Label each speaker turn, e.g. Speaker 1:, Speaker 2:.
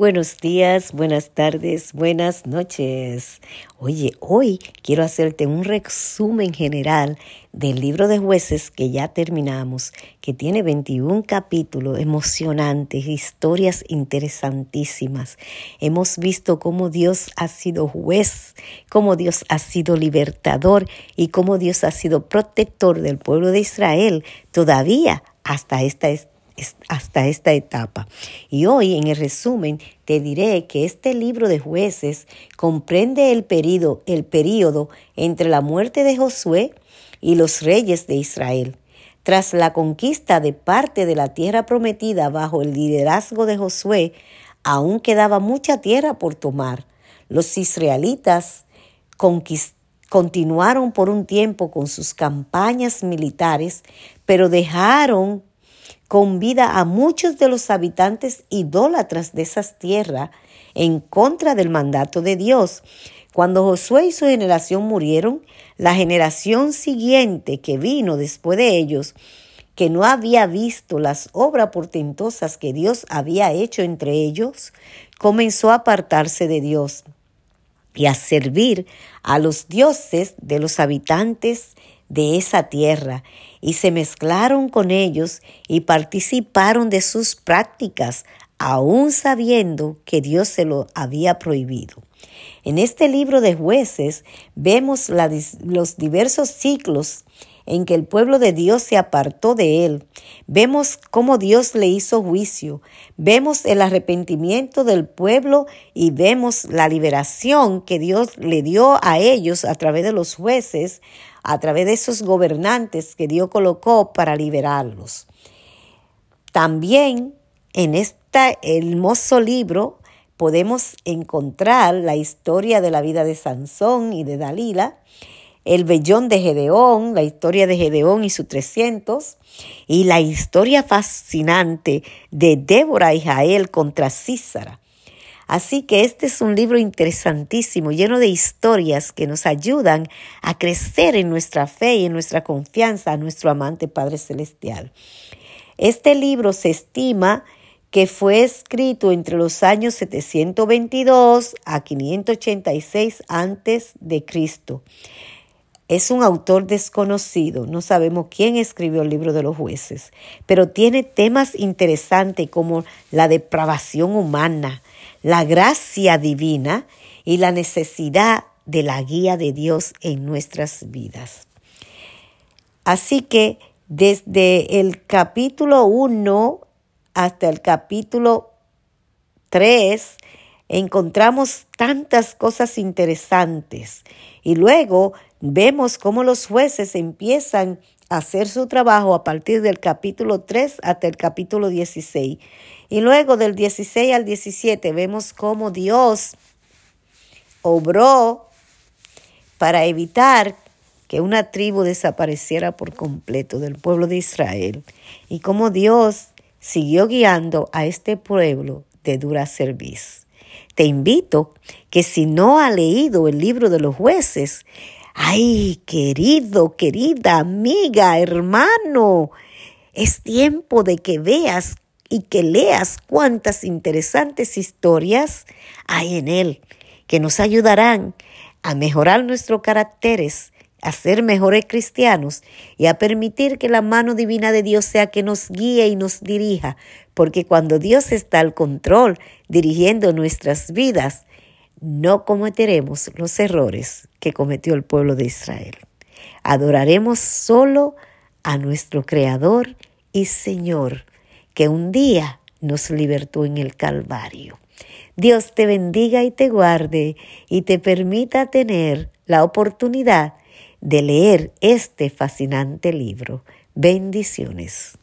Speaker 1: Buenos días, buenas tardes, buenas noches. Oye, hoy quiero hacerte un resumen general del libro de jueces que ya terminamos, que tiene 21 capítulos emocionantes, historias interesantísimas. Hemos visto cómo Dios ha sido juez, cómo Dios ha sido libertador y cómo Dios ha sido protector del pueblo de Israel todavía hasta esta hasta esta etapa. Y hoy en el resumen te diré que este libro de jueces comprende el período, el entre la muerte de Josué y los reyes de Israel. Tras la conquista de parte de la tierra prometida bajo el liderazgo de Josué, aún quedaba mucha tierra por tomar. Los israelitas continuaron por un tiempo con sus campañas militares, pero dejaron con vida a muchos de los habitantes idólatras de esas tierras en contra del mandato de Dios. Cuando Josué y su generación murieron, la generación siguiente que vino después de ellos, que no había visto las obras portentosas que Dios había hecho entre ellos, comenzó a apartarse de Dios y a servir a los dioses de los habitantes de esa tierra y se mezclaron con ellos y participaron de sus prácticas, aún sabiendo que Dios se lo había prohibido. En este libro de jueces vemos los diversos ciclos en que el pueblo de Dios se apartó de él. Vemos cómo Dios le hizo juicio, vemos el arrepentimiento del pueblo y vemos la liberación que Dios le dio a ellos a través de los jueces, a través de esos gobernantes que Dios colocó para liberarlos. También en este hermoso libro podemos encontrar la historia de la vida de Sansón y de Dalila, el vellón de Gedeón, la historia de Gedeón y sus 300, y la historia fascinante de Débora y Jael contra Císara. Así que este es un libro interesantísimo, lleno de historias que nos ayudan a crecer en nuestra fe y en nuestra confianza a nuestro amante Padre Celestial. Este libro se estima que fue escrito entre los años 722 a 586 antes de Cristo. Es un autor desconocido, no sabemos quién escribió el libro de los jueces, pero tiene temas interesantes como la depravación humana, la gracia divina y la necesidad de la guía de Dios en nuestras vidas. Así que desde el capítulo 1 hasta el capítulo 3 encontramos tantas cosas interesantes y luego vemos cómo los jueces empiezan a hacer su trabajo a partir del capítulo 3 hasta el capítulo 16 y luego del 16 al 17 vemos cómo Dios obró para evitar que una tribu desapareciera por completo del pueblo de Israel y cómo Dios siguió guiando a este pueblo de dura serviz. Te invito que si no ha leído el libro de los jueces, ay, querido, querida amiga, hermano, es tiempo de que veas y que leas cuántas interesantes historias hay en él que nos ayudarán a mejorar nuestros caracteres, a ser mejores cristianos y a permitir que la mano divina de Dios sea que nos guíe y nos dirija, porque cuando Dios está al control, dirigiendo nuestras vidas, no cometeremos los errores que cometió el pueblo de Israel. Adoraremos solo a nuestro Creador y Señor, que un día nos libertó en el Calvario. Dios te bendiga y te guarde y te permita tener la oportunidad de leer este fascinante libro. Bendiciones.